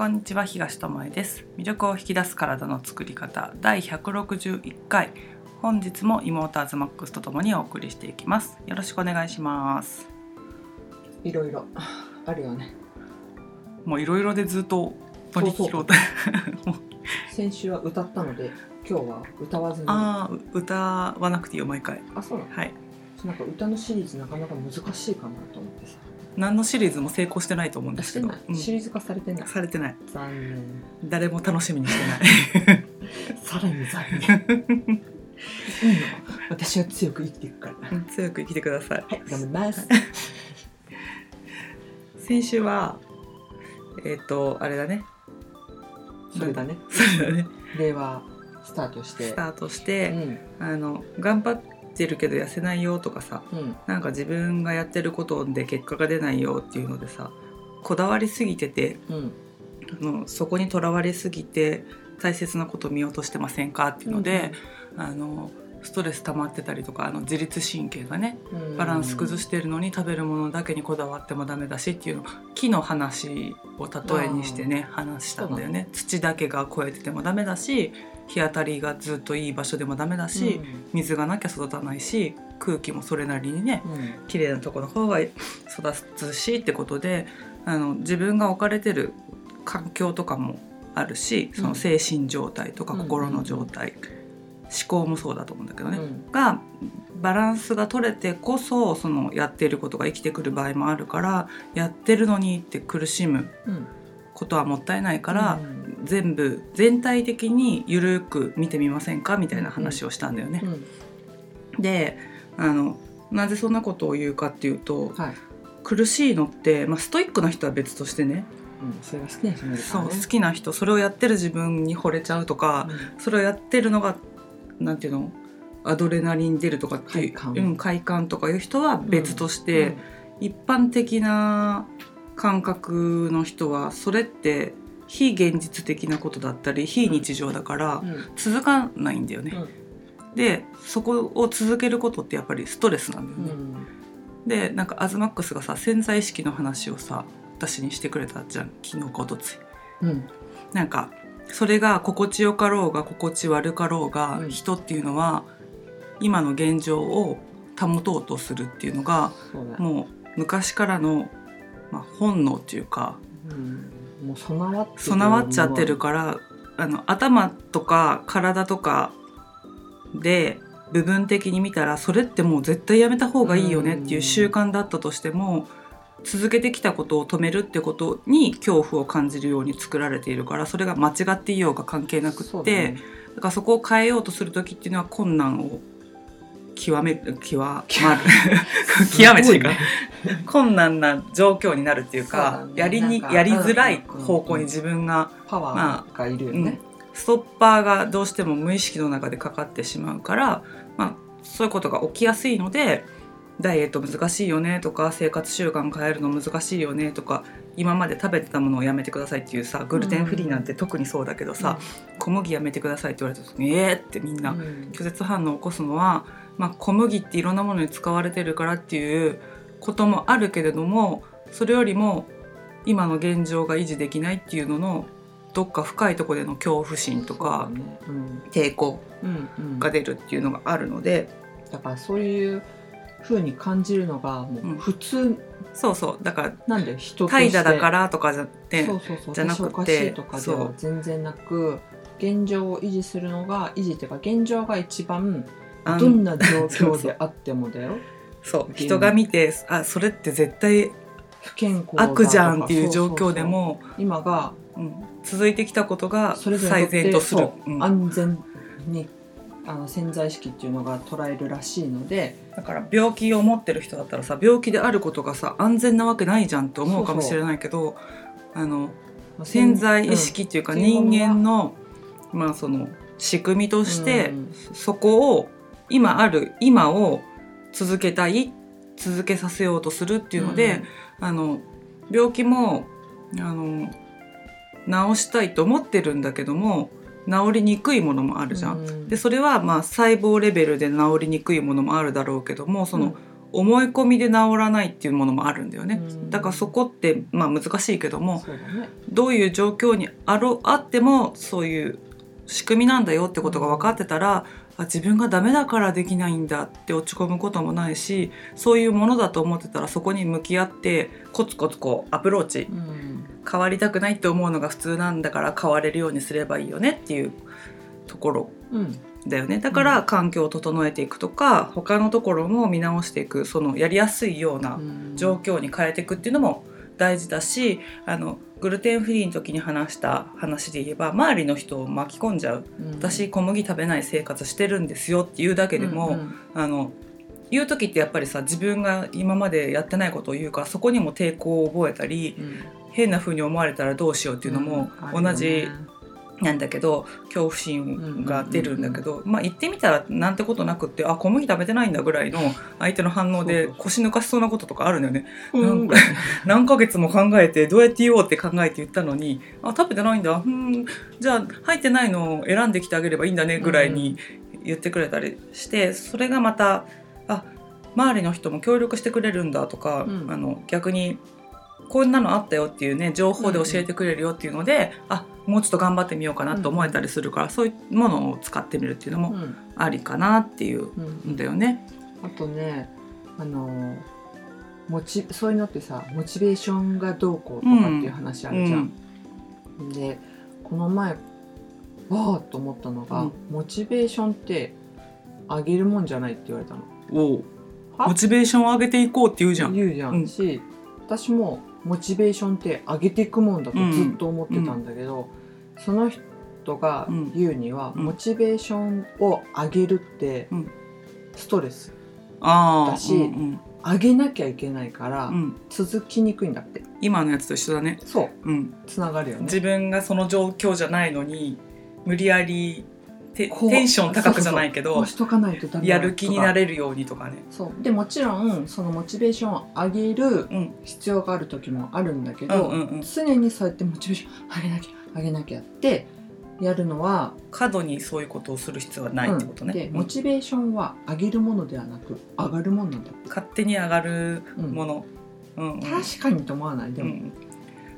こんにちは東智恵です。魅力を引き出す体の作り方第161回。本日も妹アズマックスとともにお送りしていきます。よろしくお願いします。いろいろ。あるよね。もういろいろでずっと乗り切ろうと。先週は歌ったので今日は歌わずに。ああ歌わなくていいよ毎回。あそうなの？はい。なんか歌のシリーズなかなか難しいかなと思ってさ何のシリーズも成功してないと思うんですけど。うん。シリーズ化されてない。されてない。残念。誰も楽しみにしてない。さらに残念。いいの？私は強く生きていくから。うん強く生きてください。はい頑張ります。先週はえっ、とあれだね。それだね。それだね。令和スタートして。スタートしうて、ん。あの頑張ってるけど痩せないよとかさうん。なんか自分がやってることで結果が出ないよっていうのでさこだわりすぎててうん。あのそこにとらわれすぎて大切なこと見落としてませんかっていうので、あのストレス溜まってたりとかあの自律神経がねうん。バランス崩してるのに食べるものだけにこだわってもダメだしっていうの木の話を例えにしてね話したんだよね。土だけが超えててもダメだし日当たりがずっといい場所でもダメだし、水がなきゃ育たないし空気もそれなりにねうん。うん綺麗なところの方が育つしってことであの自分が置かれてる環境とかもあるしその精神状態とかうん。心の状態、思考もそうだと思うんだけどね、うん。がバランスが取れてこそそのやっていることが生きてくる場合もあるからやってるのにって苦しむうん。ことはもったいないから、うん全部全体的にゆるく見てみませんか？みたいな話をしたんだよね。うん。であのなぜそんなことを言うかっていうとはい。苦しいのって、まあ、ストイックな人は別としてね。うんそれが好きな人もいるかそう好きな人それをやってる自分に惚れちゃうとか、それをやってるのがなんていうの？アドレナリン出るとかっていう快感。うん、快感とかいう人は別として、一般的な感覚の人はそれって非現実的なことだったり非日常だから続かないんだよね。でそこを続けることってやっぱりストレスなんだよね。うん。でなんかアズマックスがさ潜在意識の話をさ私にしてくれたじゃん。昨日かおとつい。うん。なんかそれが心地よかろうが心地悪かろうが、うん。人っていうのは今の現状を保とうとするっていうのがもう昔からの、まあ、本能っていうかうんもう備わってる備わっちゃってるからあの頭とか体とかで部分的に見たらそれってもう絶対やめた方がいいよねっていう習慣だったとしても続けてきたことを止めるってことに恐怖を感じるように作られているからそれが間違っていようが関係なくってだね。だからそこを変えようとする時っていうのは困難を極める極まる極めていうか困難な状況になるっていうかね。やりにやりづらいうん方向に自分がパワーがいるよね、ストッパーがどうしても無意識の中でかかってしまうから、まあ、そういうことが起きやすいのでダイエット難しいよねとか生活習慣変えるの難しいよねとか今まで食べてたものをやめてくださいっていうさグルテンフリーなんて特にそうだけどさ、小麦やめてくださいって言われた時にえーってみんなうん。拒絶反応を起こすのは、まあ、小麦っていろんなものに使われてるからっていうこともあるけれどもそれよりも今の現状が維持できないっていうののどっか深いところでの恐怖心とかね。うん。抵抗うんうん。が出るっていうのがあるのでだからそういう風に感じるのがもうん。う普通。そうそう。だからなんだよ人として。怠惰だからとかじゃってそうそうそう。じゃなくて私おかしいとかではそう。全然なく現状を維持するのが維持っていうか現状が一番あどんな状況であってもだよ。そう。人が見てあそれって絶対不健康だとか悪じゃんっていう状況でそうそうそう。も今がうん。続いてきたことが最善とする。うん。安全にあの潜在意識っていうのが捉えるらしいのでだから病気を持ってる人だったらさ病気であることがさ安全なわけないじゃんって思うかもしれないけどあのまあ潜在意識っていうかうん人間の、まあその仕組みとして、うんそこを今ある今を続けたい続けさせようとするっていうので、あの病気もあの治したいと思ってるんだけども治りにくいものもあるじゃん。うん。でそれはまあ細胞レベルで治りにくいものもあるだろうけどもその、うん思い込みで治らないっていうものもあるんだよね。うん。だからそこってまあ難しいけどもね。どういう状況にあろあってもそういう仕組みなんだよってことが分かってたらあ自分がダメだからできないんだって落ち込むこともないしそういうものだと思ってたらそこに向き合ってコツコツこうアプローチうん変わりたくないって思うのが普通なんだから変われるようにすればいいよねっていうところうん。だよね。だから環境を整えていくとか他のところも見直していくそのやりやすいようなうん。状況に変えていくっていうのも大事だしあのグルテンフリーの時に話した話で言えば周りの人を巻き込んじゃう。うん。私小麦食べない生活してるんですよっていうだけでも、うん。あの言う時ってやっぱりさ自分が今までやってないことを言うからそこにも抵抗を覚えたりうん変な風に思われたらどうしようっていうのもうん同じなんだけど恐怖心が出るんだけど、まあ言ってみたらなんてことなくってあ小麦食べてないんだぐらいの相手の反応で腰抜かしそうなこととかあるんだよね。うん。なんか 何ヶ月も考えてどうやって言おうって考えて言ったのにあ食べてないんだ。うん。じゃあ入ってないのを選んできてあげればいいんだねぐらいに言ってくれたりしてそれがまたあ周りの人も協力してくれるんだとか、うん。あの逆にこんなのあったよっていうね情報で教えてくれるよっていうので、あもうちょっと頑張ってみようかなと思えたりするから、そういうものを使ってみるっていうのもうんありかなっていううん。んだよね。あとねあのモチそういうのってさモチベーションがどうこうとかっていう話あるじゃん。でこの前わーっと思ったのが、うん。モチベーションって上げるもんじゃないって言われたの。モチベーションを上げていこうって言うじゃん。言うじゃん、うん。し私もモチベーションって上げていくもんだとずっと思ってたんだけど、その人が言うには、うん。モチベーションを上げるってうん。ストレスああ、だしうん上げなきゃいけないから続きにくいんだって。今のやつと一緒だね。そう。うん、つながるよね。自分がその状況じゃないのに無理やりテンション高くじゃないけどやる気になるれるようにとかね。そう。でもちろんそのモチベーションを上げるうん。必要がある時もあるんだけうど、んうんうん、常にそうやってモチベーション上げなきゃ上げなきゃってやるのは過度にそういうことをする必要はないってことね。うん。でうん。モチベーションは上げるものではなく上がるものなんだって、勝手に上がるうん。もの。うんうん。確かにと思わない？でも、うん、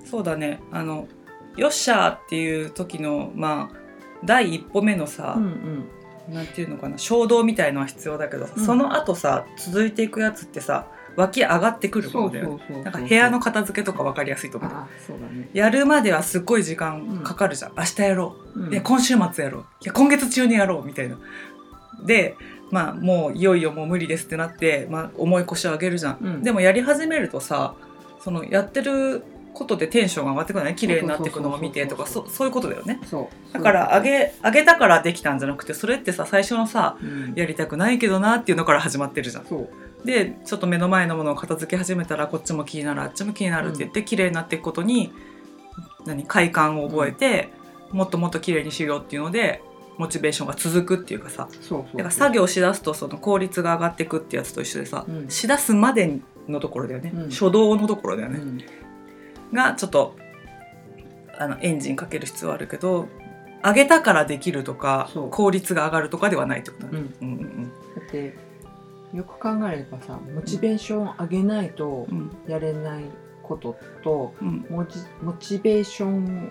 そうだね。あのよっしゃーっていう時のまあ第一歩目のさ、うんうん。なんていうのかな衝動みたいのは必要だけど、うん。その後さ続いていくやつってさ湧き上がってくるものだよなんか部屋の片付けとか分かりやすいと思う。あそうだね、やるまではすっごい時間かかるじゃん、明日やろう。んういや今週末やろう。いや今月中にやろうみたいな。でまあもういよいよもう無理ですってなって、まあ、重い腰を上げるじゃん、うん。でもやり始めるとさそのやってることでテンションが上がってくるね綺麗になっていくのを見てとかそうそそういうことだよね。そう。だから上げ上げたからできたんじゃなくてそれってさ最初のさうん。やりたくないけどなっていうのから始まってるじゃん。でちょっと目の前のものを片付け始めたらこっちも気になるあっちも気になるって言って、綺麗になっていくことに何快感を覚えて、もっともっと綺麗にしようっていうのでモチベーションが続くっていうかさ。だから作業しだすとその効率が上がっていくってやつと一緒でさ、うん。しだすまでのところだよね、うん。初動のところだよね、うんがちょっとあのエンジンかける必要はあるけど上げたからできるとかそう。効率が上がるとかではないってことだね。うん。うんうんだってよく考えればさモチベーションを上げないとうん。やれないこととうん。モチモチベーション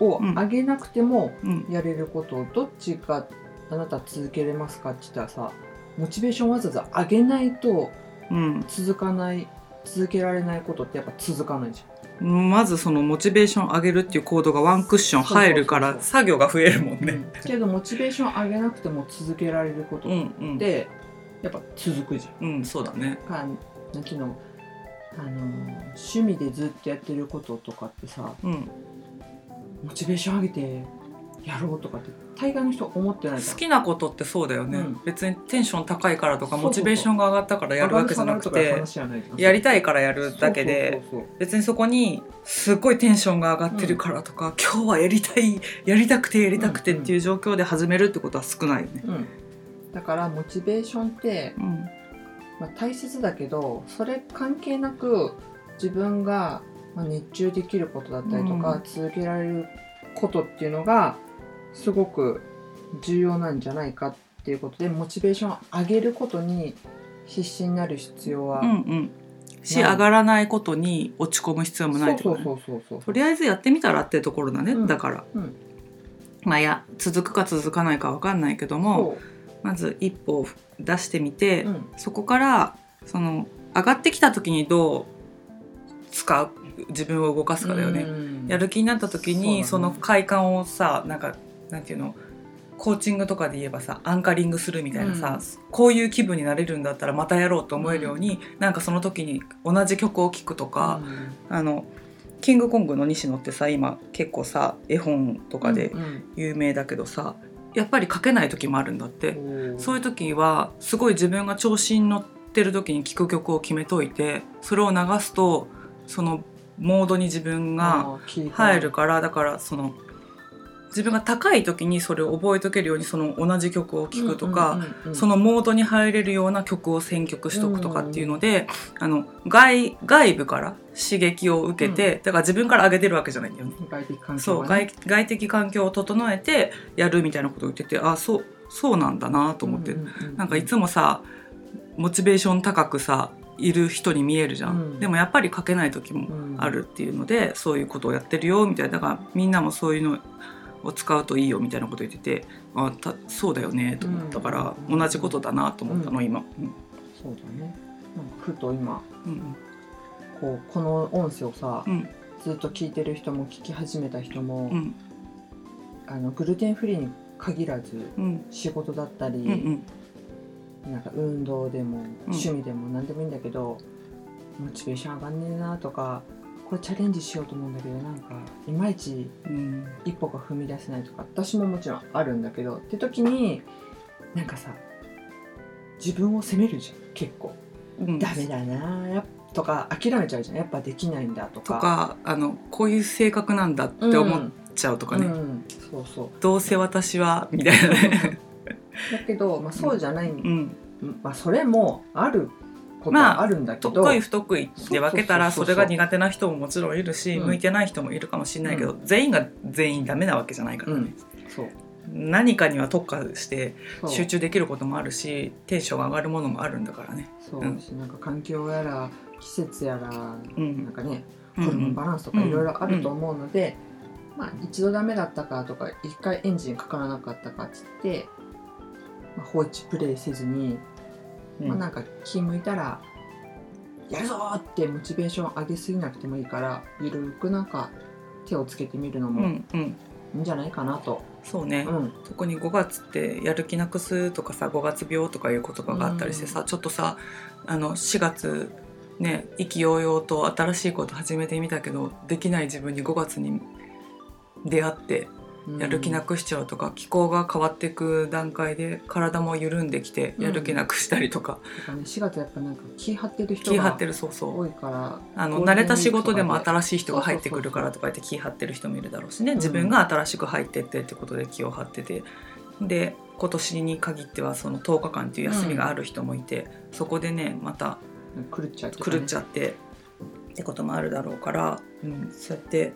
を上げなくてもうん。やれることどっちがあなた続けれますかって言ったらさモチベーションわざわざ上げないとうん。続かない続けられないことってやっぱ続かないじまずそのモチベーション上げるっていう行動がワンクッション入るから作業が増えるもんね。けどモチベーション上げなくても続けられることっうんうんてやっぱ続くじゃん。うんそうだね。かなんていうの？あの趣味でずっとやってることとかってさうんモチベーション上げてやろうとかって大概の人思ってない好きなことってそうだよね、うん。別にテンション高いからとかモチベーションが上がったからやるわけじゃなくてやりたいからやるだけで別にそこにすっごいテンションが上がってるからとか、今日はやりたいやりたくてやりたくてっていう状況で始めるってことは少ないよね。そううん、だからモチベーションって、うん。まあ、大切だけどそれ関係なく自分がまあ熱中できることだったりとか、うん。続けられることっていうのがすごく重要なんじゃないかっていうことでモチベーションを上げることに必死になる必要は、うんうん。し上がらないことに落ち込む必要もないとね。そうそうそうとりあえずやってみたらってところだね、うん。だから。うん。まあいや続くか続かないかわかんないけどもまず一歩を出してみて、そう、うん。そこからその上がってきた時にどう使う？自分を動かすかだよね、うん。やる気になった時にそ,、の快感をさなんかなんていうのコーチングとかで言えばさアンカリングするみたいなさ、こういう気分になれるんだったらまたやろうと思えるように、なんかその時に同じ曲を聴くとか、あのキングコングの西野ってさ今結構さ絵本とかでうん有名だけどさ、やっぱり書けない時もあるんだって。うんそういう時はすごい自分が調子に乗ってる時に聴く曲を決めといてそれを流すとそのモードに自分が入るからだからその自分が高い時にそれを覚えとけるようにその同じ曲を聴くとか、うんうんうんうんそのモードに入れるような曲を選曲しとくとかっていうので、あの外外部から刺激を受けて、だから自分から上げてるわけじゃないんだよね。外的環境そう外外的環境を整えてやるみたいなことを言っててあそうそうなんだなと思って、うんうんうんなんかいつもさモチベーション高くさいる人に見えるじゃん、うん。でもやっぱり書けない時もあるっていうので、そういうことをやってるよみたいな。だからみんなもそういうのを使うといいよみたいなこと言っててあたそうだよねと思ったから、うん。同じことだなと思ったの、今、うん。そうだね。なんかふと今うん。こうこの音声をさ、うん。ずっと聞いてる人も聞き始めた人も、うん。あのグルテンフリーに限らずうん。仕事だったり、うんうん。なんか運動でも趣味でも何でもいいんだけど、モチベーション上がんねえなとかこれチャレンジしようと思うんだけどなんかいまいちうん。一歩が踏み出せないとか私ももちろんあるんだけどって時になんかさ自分を責めるじゃん結構、うん。ダメだなとか諦めちゃうじゃんやっぱできないんだととかかあのこういう性格なんだって思っちゃうとかね、うん、そうそう。どうせ私はみたいなね、だけど、まあ、そうじゃない、うん、まあ、それもあることまあはあるんだけど、得意不得意で分けたらそれが苦手な人ももちろんいるし、うん。向いてない人もいるかもしれないけど、全員が全員ダメなわけじゃないから。ね、そう。何かには特化して集中できることもあるしテンションが上がるものもあるんだからね。そう、なんか環境やら季節やら、うん。なんかねうんホルモンバランスとかいろいろあると思うので、まあ一度ダメだったかとか一回エンジンかからなかったかっつって、まあ、放置プレイせずに、うんまあなんか気向いたらやるぞーってモチベーション上げすぎなくてもいいからゆるくなんか手をつけてみるのうもんうん、いいんじゃないかなと。そうね、うん。特に5月ってやる気なくすとかさ5月病とかいう言葉があったりしてさ、ちょっとさあの4月ね意気揚々と新しいこと始めてみたけどできない自分に5月に出会ってやる気なくしちゃうとか、気候が変わっていく段階で体も緩んできてやる気なくしたりとか、とかね4月やっぱなんか気張ってる人がるそうそう。多いからあの慣れた仕事でも新しい人が入ってくるからとか言って気張ってる人もいるだろうしね。自分が新しく入ってってってことで気を張ってて。で今年に限ってはその10日間っていう休みがある人もいて、そこでねまた狂っちゃう狂っちゃゃってってこともあるだろうから、うん、そうやって、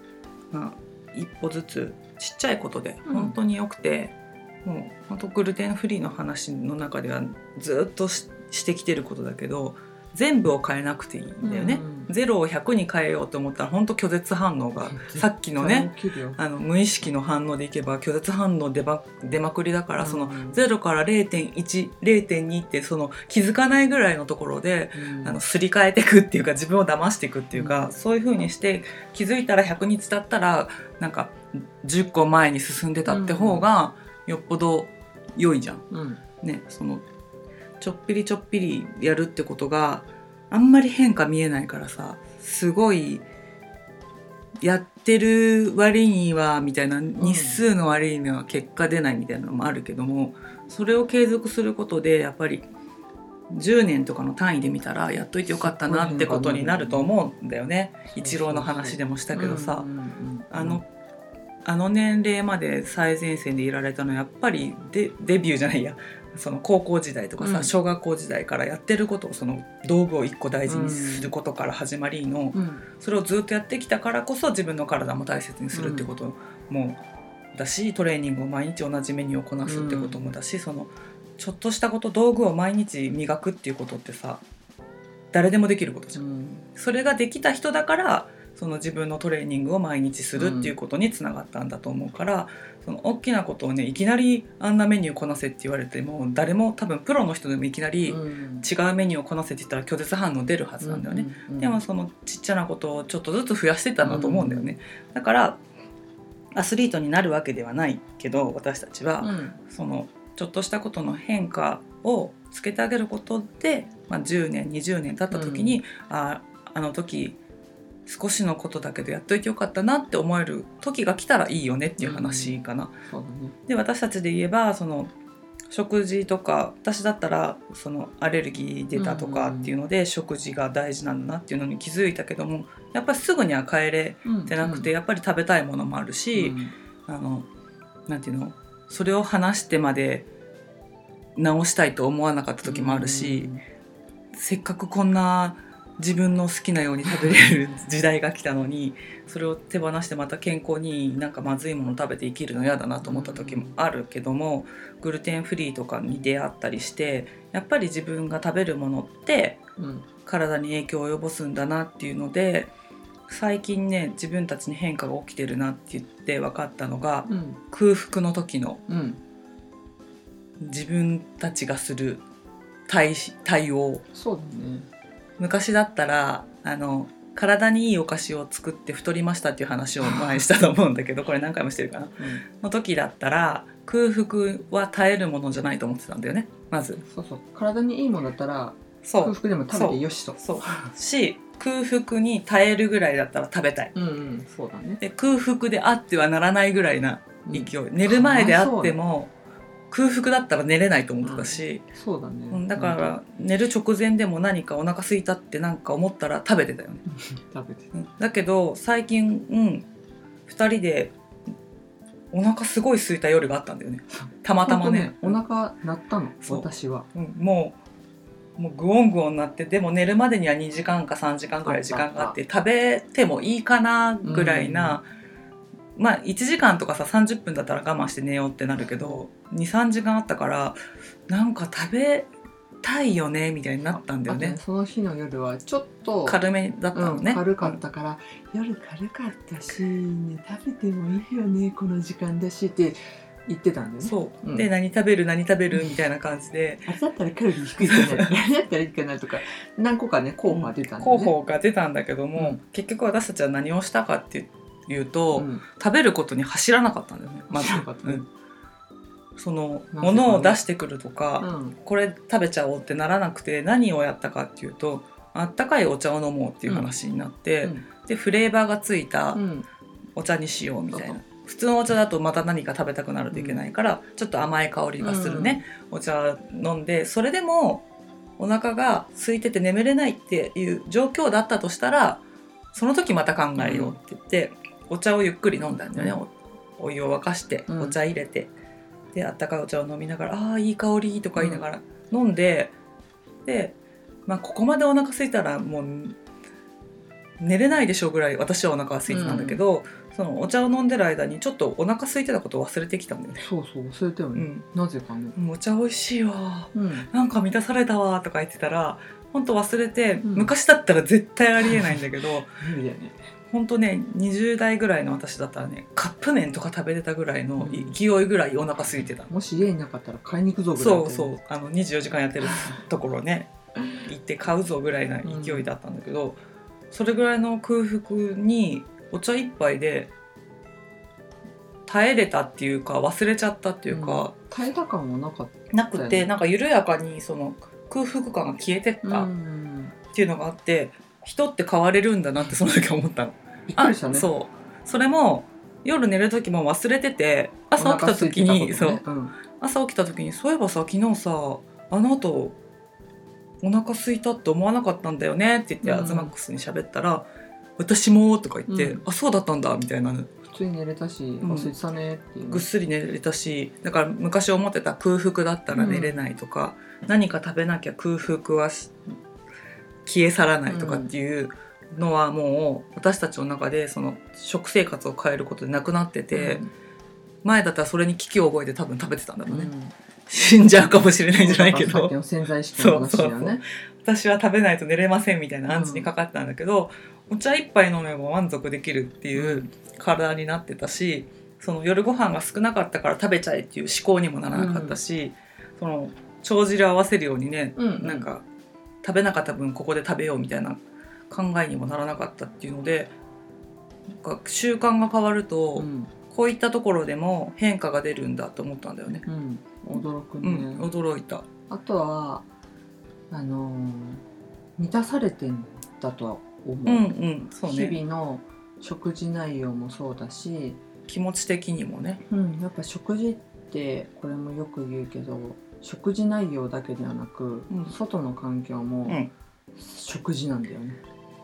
まあ、一歩ずつちっちゃいことでうん。本当によくて、もう本当グルテンフリーの話の中ではずっとししてきてることだけど全部を変えなくていいんだよね。ゼロを100に変えようと思ったら本当拒絶反応がさっきのねあの無意識の反応でいけば拒絶反応出ま出まくりだから、そのうん。0から0.10.2ってその気づかないぐらいのところでうん。あのすり替えていくっていうか自分を騙していくっていうか、うん。そういう風にして気づいたら100日経ったらなんか10個前に進んでたって方がよっぽど良いじゃん。うん。ね、そのちょっぴりちょっぴりやるってことがあんまり変化見えないからさすごいやってる割にはみたいな日数の割には結果出ないみたいなのもあるけどもそれを継続することでやっぱり10年とかの単位で見たらやっといてよかったなってことになると思うんだよね。一郎の話でもしたけどさ。あのあの年齢まで最前線でいられたのはやっぱりデデビューじゃないや。その高校時代とかさ、うん。小学校時代からやってることをその道具を一個大事にすることから始まりの、うん。それをずっとやってきたからこそ自分の体も大切にするってこともだしトレーニングを毎日同じメニューをこなすってこともだし、そのちょっとしたこと道具を毎日磨くっていうことってさ誰でもできることじゃん。うん。それができた人だからその自分のトレーニングを毎日するっていうことにつながったんだと思うから、その大きなことをねいきなりあんなメニューこなせって言われても誰も多分プロの人でもいきなり違うん。うメニューをこなせって言ったら拒絶反応出るはずなんだよね。うんうんでもそのちっちゃなことをちょっとずつ増やしてたんだと思うんだよね。だからアスリートになるわけではないけど私たちは、うん。そのちょっとしたことの変化をつけてあげることで、まあ、10年20年経った時に、ああの時少しのことだけどやっといてよかったなって思える時が来たらいいよねっていう話かな。そうだね。で私たちで言えばその食事とか私だったらそのアレルギー出たとかっていうので、食事が大事なんだなっていうのに気づいたけどもやっぱりすぐには帰れてなくて、やっぱり食べたいものもあるし、あのなんていうの？それを話してまで直したいと思わなかった時もあるし、せっかくこんな自分の好きなように食べれる時代が来たのにそれを手放してまた健康になんかまずいもの食べて生きるの嫌だなと思った時もあるけどもグルテンフリーとかに出会ったりしてやっぱり自分が食べるものって体に影響を及ぼすんだなっていうので最近ね自分たちに変化が起きてるなって言って分かったのが空腹の時の自分たちがする対対応。そうだね。昔だったらあの体にいいお菓子を作って太りましたっていう話を 前にしたと思うんだけどこれ何回もしてるかな。の時だったら空腹は耐えるものじゃないと思ってたんだよね。まず。そうそう。体にいいものだったら空腹でも食べてよしと。そう。し空腹に耐えるぐらいだったら食べたい。うんうん。そうだね。で空腹であってはならないぐらいなうん。勢い、寝る前であっても空腹だったら寝れないと思ってたし、そうだね。うんだから寝る直前でも何かお腹空いたってなんか思ったら食べてたよね、うん。食べてうん。だけど最近、うん、2人でお腹すごい空いた夜があったんだよね。たまたまね。本当お腹鳴ったの私は。うん。もうもうグオングオンなってでも寝るまでには2時間か3時間ぐらい時間があって食べてもいいかなぐらいな、まあ1時間とかさ30分だったら我慢して寝ようってなるけど23時間あったからなんか食べたいよねみたいになったんだよね。その日の夜はちょっと軽めだったのね、うん、軽かったから、夜軽かったし、ね、食べてもいいよねこの時間だしって言ってたんだよね。そう、うん。で何食べる何食べるみたいな感じで。あれだったらカロリー低いかな あれだったらいいかなとか何個かね候補が出たんだよね、候補が出たんだけども、うん。結局私たちは何をしたかっていうと、うん。食べることに走らなかったんだよねまず、うん。そのなぜかね物を出してくるとか、うん。これ食べちゃおうってならなくて何をやったかっていうとあったかいお茶を飲もうっていう話になって、うん。でフレーバーがついたうん。お茶にしようみたいな、普通のお茶だとまた何か食べたくなるといけないから、ちょっと甘い香りがするね、お茶飲んでそれでもお腹が空いてて眠れないっていう状況だったとしたらその時また考えようって言って、お茶をゆっくり飲んだんだよね、おお湯を沸かしてうん。お茶入れて、であったかいお茶を飲みながら「ああーいい香り」とか言いながら飲んで、で、まあ、ここまでお腹空いたらもう寝れないでしょうぐらい私はお腹が空いてたんだけど、そのお茶を飲んでる間にちょっとお腹空いてたことを忘れてきたんだよね。そうそう忘れたよね、うん、なぜかね。お茶美味しいわ。うん。なんか満たされたわとか言ってたら本当忘れて、うん。昔だったら絶対ありえないんだけど 無理だよね本当ね20代ぐらいの私だったらねカップ麺とか食べてたぐらいのうん。勢いぐらいお腹空いてた、もし家になかったら買いに行くぞぐらいそうそう。あの24時間やってるところね 行って買うぞぐらいな勢いだったんだけど、それぐらいの空腹にお茶一杯で耐えれたっていうか忘れちゃったっていうか、耐えた感はなかっなくそうやねてなんか緩やかにその空腹感が消えてったたうんっていうのがあって、人って変われるんだなってその時思ったの。びっくりしたね。そう。それも夜寝る時も忘れてて朝起きた時に、お腹空いてたそう。うん。朝起きた時にそういえばさ昨日さあの後お腹空いたって思わなかったんだよねって言って、うん。アズマックスに喋ったら「私も」とか言って「うん。あそうだったんだ」みたいな。普通に寝れたしん。忘れてたねっていう。ねぐっすり寝れたしだから昔思ってた空腹だったら寝れないとか、何か食べなきゃ空腹はし消え去らないとかっていうのはもう私たちの中でその食生活を変えることでなくなってて、前だったらそれに危機を覚えて多分食べてたんだろうね。死んじゃうかもしれないんじゃないけど。私は食べないと寝れませんみたいな暗示にかかったんだけど、お茶一杯飲めば満足できるっていう体になってたしその夜ご飯が少なかったから食べちゃえっていう思考にもならなかったし、その帳尻を合わせるようにね、うん。なんか食べなかった分ここで食べようみたいな考えにもならなかったっていうのでなんか習慣が変わると、うんこういったところでも変化が出るんだと思ったんだよね。うん驚くうね、ん、驚いた。あとはあのー満たされてんだとは思う、うんうん、そうね。日々の食事内容もそうだし、気持ち的にもね。うん、やっぱ食事ってこれもよく言うけど食事内容だけではなく、うん外の環境もうん食事なんだよね。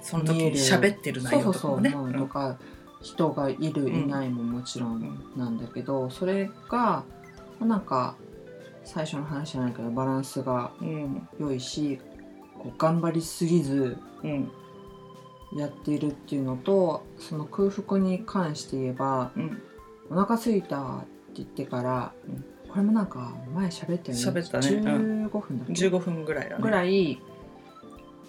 その時喋ってる内容とかそうそうもね。そう、うんとか人がいる、んいないももちろうん。んなんだけどそれがなんか最初の話じゃないけどバランスがうん良いしこう頑張りすぎずうん。やっているっていうのとその空腹に関して言えばうん。お腹空いたって言ってから、うん。これもなんか前喋ったよね。喋ったね。う15分だっけ、15分ぐらいだね。ぐらい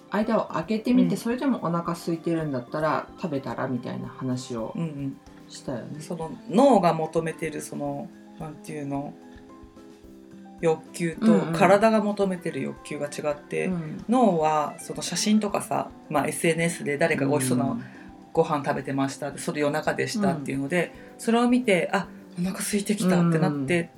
間を空けてみて、うん。それでもお腹空いてるんだったら食べたらみたいな話をうんうん。したよね。その脳が求めてるそのなんていうの？欲求とうんうん。体が求めてる欲求が違って、うん。脳はその写真とかさ、まあ、SNS で誰かが美味しそうなご飯食べてましたそれ夜中でしたっていうので、それを見てあお腹空いてきたってなって、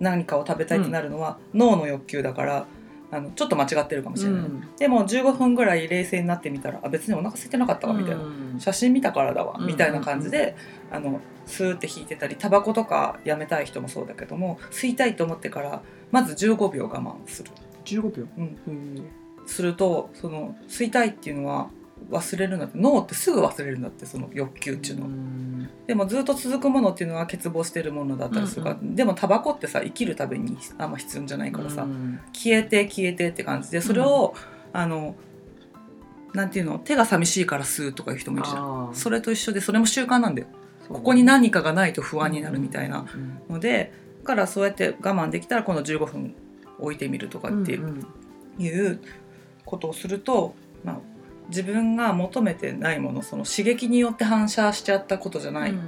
何かを食べたいってなるのは、脳の欲求だからあのちょっと間違ってるかもしれない、うん。でも15分ぐらい冷静になってみたらあ別にお腹空いてなかったわみたいな、うん。写真見たからだわうん。みたいな感じで、あのスーって引いてたりタバコとかやめたい人もそうだけども吸いたいと思ってからまず15秒我慢する、15秒、うん、するとその吸いたいっていうのは忘れるんだって。脳ってすぐ忘れるんだってその欲求っていうの。でもずっと続くものっていうのは欠乏してるものだったりするから、うんでもタバコってさ生きるためにあんま必要じゃないからさ、うん消えて消えてって感じ。でそれを、あのなんていうの？手が寂しいから吸うとかいう人もいるじゃん。それと一緒でそれも習慣なんだよ。ここに何かがないと不安になるみたいなうんのでだからそうやって我慢できたら今度15分置いてみるとかっていう,、うん。いうことをすると、まあ、自分が求めてないものその刺激によって反射しちゃったことじゃない、うん。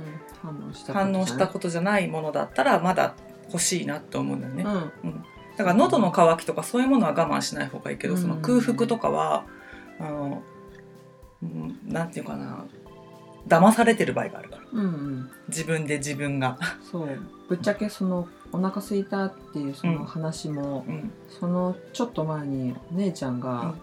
反応した反応したこことじゃないものだったらまだ欲しいなって思うんだよね。とじゃないうん。だから喉の渇きとかそういうものは我慢しない方がいいけど、うん。その空腹とかはあの、うん、なんていうかな。騙されてる場合があるから。うんうん。自分で自分が。そう。ぶっちゃけそのお腹空いたっていうその話も、うん、そのちょっと前にお姉ちゃんが、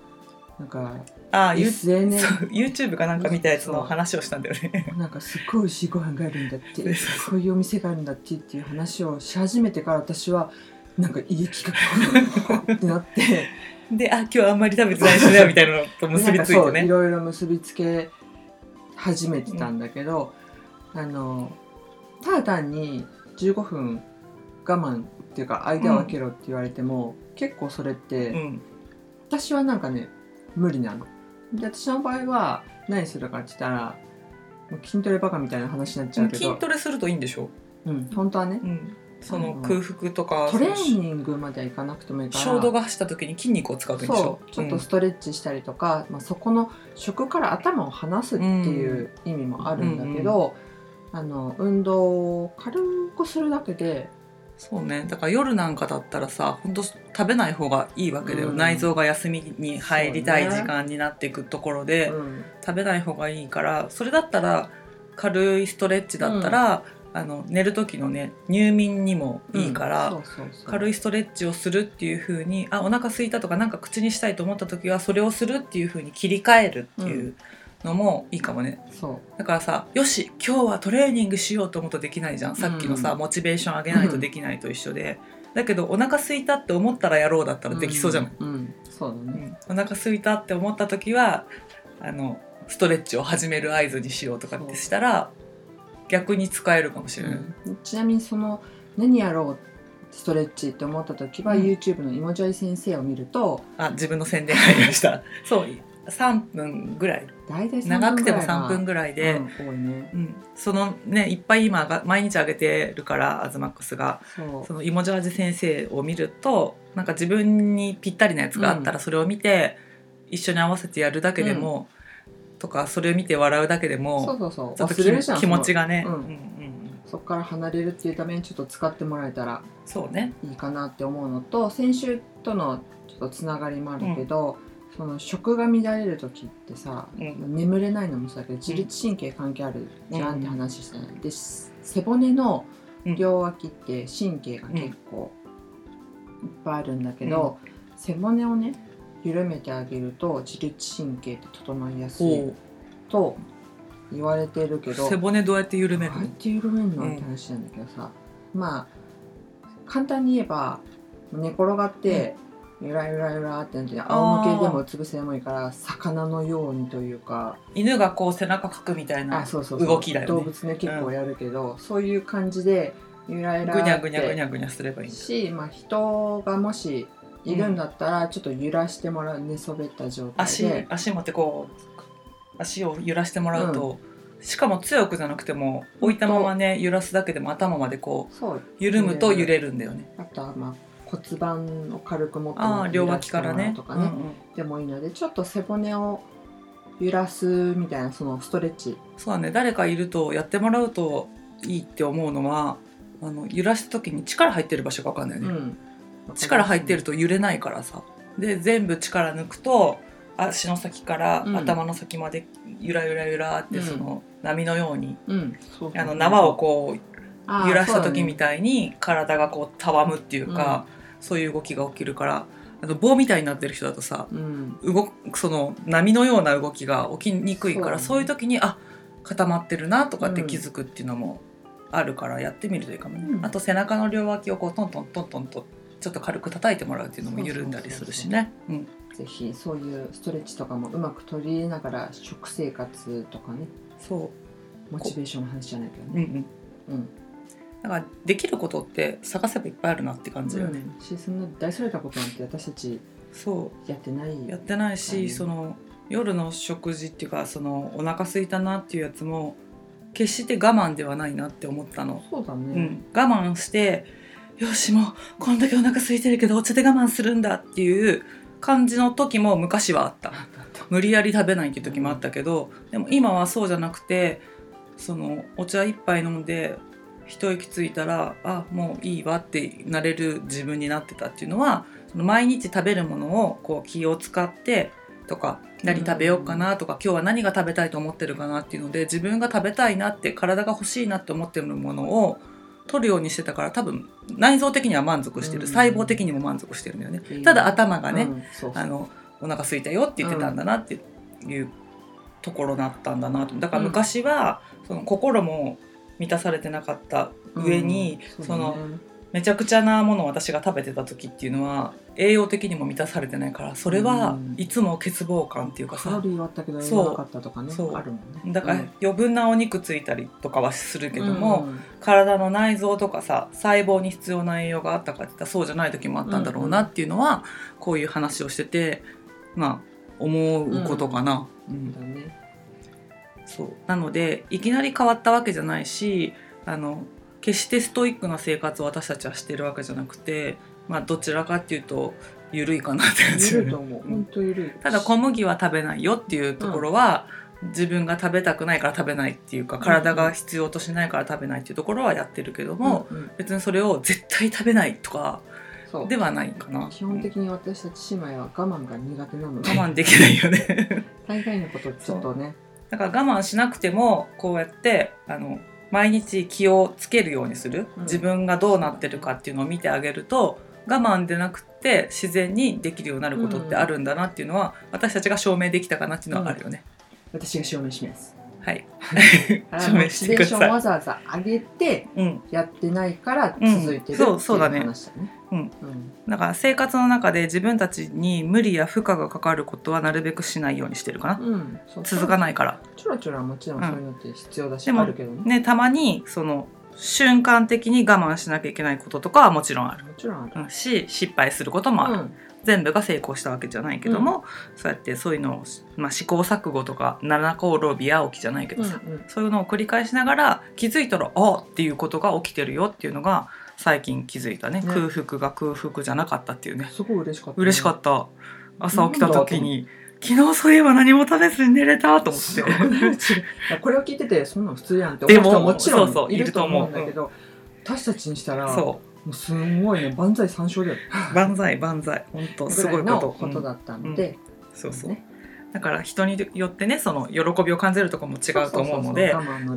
なんかあ YouTube かなんか見たやつの話をしたんだよね。なんかすっごい美味しいご飯があるんだって。こういうお店があるんだってっていう話をし始めてから私はなんか胃液がこうってなって。であ今日あんまり食べてないしねみたいなのと結びついてなんかそういね。ろいろ結びつけ始めてたんだけど、あのただ単に15分我慢っていうか間を空けろって言われても、結構それって、うん。私はなんかね無理なの。で私の場合は何するかって言ったらもう筋トレバカみたいな話になっちゃうけど。筋トレするといいんでしょ、うん、本当はね。うん、その空腹とかトレーニングまではいかなくてもいいから。衝動が走った時に筋肉を使うといいんでしょ？そう。ちょっとストレッチしたりとか、まあ、そこの食から頭を離すっていう意味もあるんだけど、あの運動を軽くするだけでそうね。だから夜なんかだったらさ本当食べない方がいいわけだよ、うん。内臓が休みに入りたい時間になっていくところで、うん。食べない方がいいからそれだったら軽いストレッチだったら、あの寝る時のね入眠にもいいから、軽いストレッチをするっていう風にあお腹空いたとかなんか口にしたいと思った時はそれをするっていう風に切り替えるっていうのもいいかもね。そう。だからさよし今日はトレーニングしようと思うとできないじゃん。さっきのさ、うんモチベーション上げないとできないと一緒で、だけどお腹空いたって思ったらやろうだったらできそうじゃない、うん、うん。そうだうね、ん。お腹空いたって思った時はあのストレッチを始める合図にしようとかってしたら逆に使えるかもしれない、うん。ちなみにその何やろうストレッチって思った時は、うん。YouTube のイモジョイ先生を見ると、あ自分の宣伝入りました。そう3分ぐらい。長くても3分ぐぐらいで、うん、ね。うん。そのねいっぱい今が毎日上げてるからアズマックスが。そのイモジャージ先生を見るとなんか自分にぴったりなやつがあったらそれを見て、一緒に合わせてやるだけでも、とかそれを見て笑うだけでそうもそうそう。ちょっと気気持ちがね、うんうんうんうん。そこから離れるっていうためにちょっと使ってもらえたらそうね。いいかなって思うのと先週とのちょっとつながりもあるけど、その食が乱れる時ってさ、うん。眠れないのもそうだけど自律神経関係あるじゃんって話したね、で背骨の両脇って神経が結構いっぱいあるんだけど、背骨をね緩めてあげると自律神経って整いやすいと言われてるけど背骨どうやって緩めるの？どうやって緩めんの、うんって話なんだけどさ。まあ簡単に言えば寝転がって、ゆらゆらゆらってなって仰向けでもうつ伏せでもいいから魚のようにというか。犬がこう背中かくみたいなあそうそうそう。動きだよね。動物ね結構やるけど、そういう感じでゆらゆらぐにゃぐにゃぐにゃぐにゃすればいいし、まあ、人がもしいるんだったらちょっと揺らしてもらう寝そべった状態足で。足持ってこう足を揺らしてもらうと、しかも強くじゃなくても置いたままね揺らすだけでも頭までこう緩むと揺れるんだよね。あとはまあ骨盤を軽く持って両脇からね。とかね、でもいいのでちょっと背骨を揺らすみたいなそのストレッチ。そうだね。誰かいるとやってもらうといいって思うのはあの揺らした時に力入ってる場所が分かんないよね、うん。力入ってると揺れないからさ。で全部力抜くと足の先からうん。頭の先までゆらゆらゆらってうん。その波のように、うん。そうそうあの縄をこう揺らした時みたいに体がこうたわむっていうか、そういう動きが起きるからあの棒みたいになってる人だとさうん。動くその波のような動きが起きにくいからそそういう時にあ固まってるなとかってうん。気づくっていうのもあるからやってみるといいかもね、うん。あと背中の両脇をこうトントントントンとちょっと軽く叩いてもらうっていうのも緩んだりするしね。うん。ぜひそういうストレッチとかもうまく取り入れながら食生活とかね。そモチベーションの話じゃないけどう、うんね、うん、うんだからできることって探せばいっぱいあるなって感じだよ。ね。うんしそんな大それたことなんて私たちそう。やってないやってないし、はいその夜の食事っていうかそのお腹空いたなっていうやつも決して我慢ではないなって思ったの。そうだね、うん、我慢してよしもうこんだけお腹空いてるけどお茶で我慢するんだっていう感じの時も昔はあった。無理やり食べないっていう時もあったけどでも今はそうじゃなくてそのお茶一杯飲んで一息ついたらあもういいわってなれる自分になってたっていうのはその毎日食べるものをこう気を使ってとか何食べようかなとか、今日は何が食べたいと思ってるかなっていうので自分が食べたいなって体が欲しいなって思ってるものを取るようにしてたから多分内臓的には満足してる、うん。細胞的にも満足してるんだよねただ頭がね、あのお腹空いたよって言ってたんだなっていうところだったんだなと。だから昔は、その心も満たされてなかった上に、うんそうのめちゃくちゃなものを私が食べてた時っていうのは栄養的にも満たされてないからそれはうん。いつも欠乏感っていうかさ、カロリーはあったけどそう。栄養なかったとかねあるもんね。だから余分なお肉ついたりとかはするけどうんも、体の内臓とかさ細胞に必要な栄養があったかって言ったらそうじゃない時もあったんだろうなっていうのは、こういう話をしててまあ思うことかな。うん。だねそう。なのでいきなり変わったわけじゃないしあの決してストイックな生活を私たちはしてるわけじゃなくて、まあ、どちらかっていうと緩いかなって感じ。ゆるいと思う。本当ゆるい。ただ小麦は食べないよっていうところは、自分が食べたくないから食べないっていうか体が必要としないから食べないっていうところはやってるけども、うんうん。別にそれを絶対食べないとかではないかな。基本的に私たち姉妹は我慢が苦手なので。我慢できないよね。大概のことちょっとねだから我慢しなくてもこうやってあの毎日気をつけるようにする、うん自分がどうなってるかっていうのを見てあげると我慢でなくて自然にできるようになることってあるんだなっていうのは、私たちが証明できたかなっていうのはあるよね。私が証明しますはい。あ証明してください。わざわざ上げてうん。やってないから続いてるってうんいそうそうだね話だねうん。うん。だから生活の中で自分たちに無理や負荷がかかることはなるべくしないようにしてるかな。うん。続かないから。ちょろちょろはもちろんそういうのって必要だし、でもあるけどね。ね、たまにその瞬間的に我慢しなきゃいけないこととかはもちろんある。もちろんある。うん。し失敗することもある。うん。全部が成功したわけじゃないけども、そうやってそういうのを、まあ、試行錯誤とか七コロビア起きじゃないけどさ、うん。うんそういうのを繰り返しながら気づいたらあっていうことが起きてるよっていうのが最近気づいたね。ね。空腹が空腹じゃなかったっていうね。すごい嬉しかったね、嬉しかった。朝起きた時に昨日そういえば何も食べずに寝れたと思って。これを聞いててそんなん普通やんって思う人はもちろんいると思うんだけど私たちにしたらもそう。すごいね万歳三唱だよ。う万歳万歳。本当すごいこと。ことだったので、そうそう、ねだから人によってねその喜びを感じるところも違うと思うので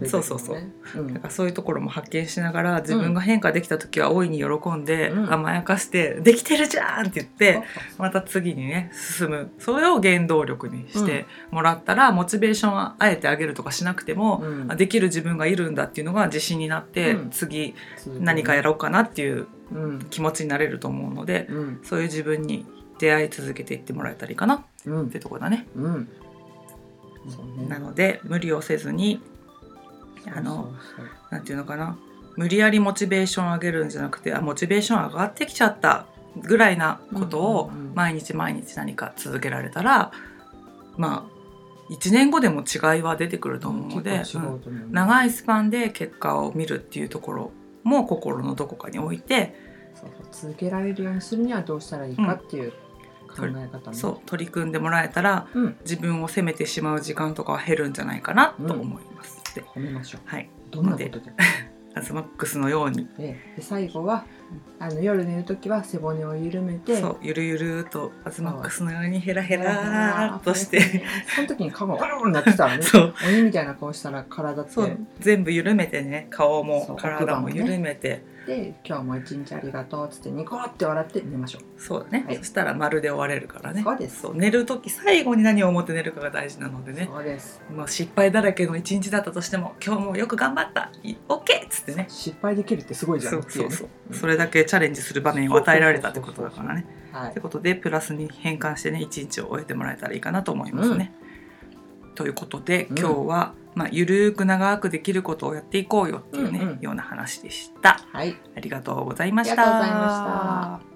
そうそうそうそうん。だからそういうところも発見しながら自分が変化できた時は大いに喜んで、うん。甘やかして「できてるじゃん!」って言ってまた次にね進む。それを原動力にしてもらったら、モチベーションはあえて上げるとかしなくても、うん。あできる自分がいるんだっていうのが自信になって、うん。次何かやろうかなっていううん。気持ちになれると思うのでうん。そういう自分に出会い続けていってもらえたらいいかなっうん。てとこだね。うん。そうね。なので無理をせずにあのそうそう。なんていうのかな。無理やりモチベーション上げるんじゃなくてあモチベーション上がってきちゃったぐらいなことをうんうんうん。毎日毎日何か続けられたらまあ1年後でも違いは出てくると思うので、うと思うね。長いスパンで結果を見るっていうところも心のどこかに置いてそうそう。続けられるようにするにはどうしたらいいかっていう考え方ね。そう取り組んでもらえたらうん。自分を責めてしまう時間とかは減るんじゃないかなと思います。で褒めましょう。はい、どんなことで アズマックスのように。でで最後はあの夜寝るときは背骨を緩めてそうゆるゆるとアズマックスのようにヘラヘラとして。その時に顔がワルンなってたらね。そう。鬼みたいな顔したら体って。そう全部緩めてね。顔も体も緩めてで今日も一日ありがとうっつってニコって笑って寝ましょう。そうだね、はい。そしたら丸で終われるからね。そうです。そう寝る時最後に何を思って寝るかが大事なのでね。そうです。まあ、失敗だらけの一日だったとしても今日もよく頑張った。い OK っつってね。失敗できるってすごいじゃん。そうそうそう、うん。それだけチャレンジする場面を与えられたってことだからね。はい。ってことでプラスに変換してね一日を終えてもらえたらいいかなと思いますね。ということでうん今日は、まあ、ゆるーく長くできることをやっていこうよっていうね、うんうんような話でした。はいありがとうございました。ありがとうございました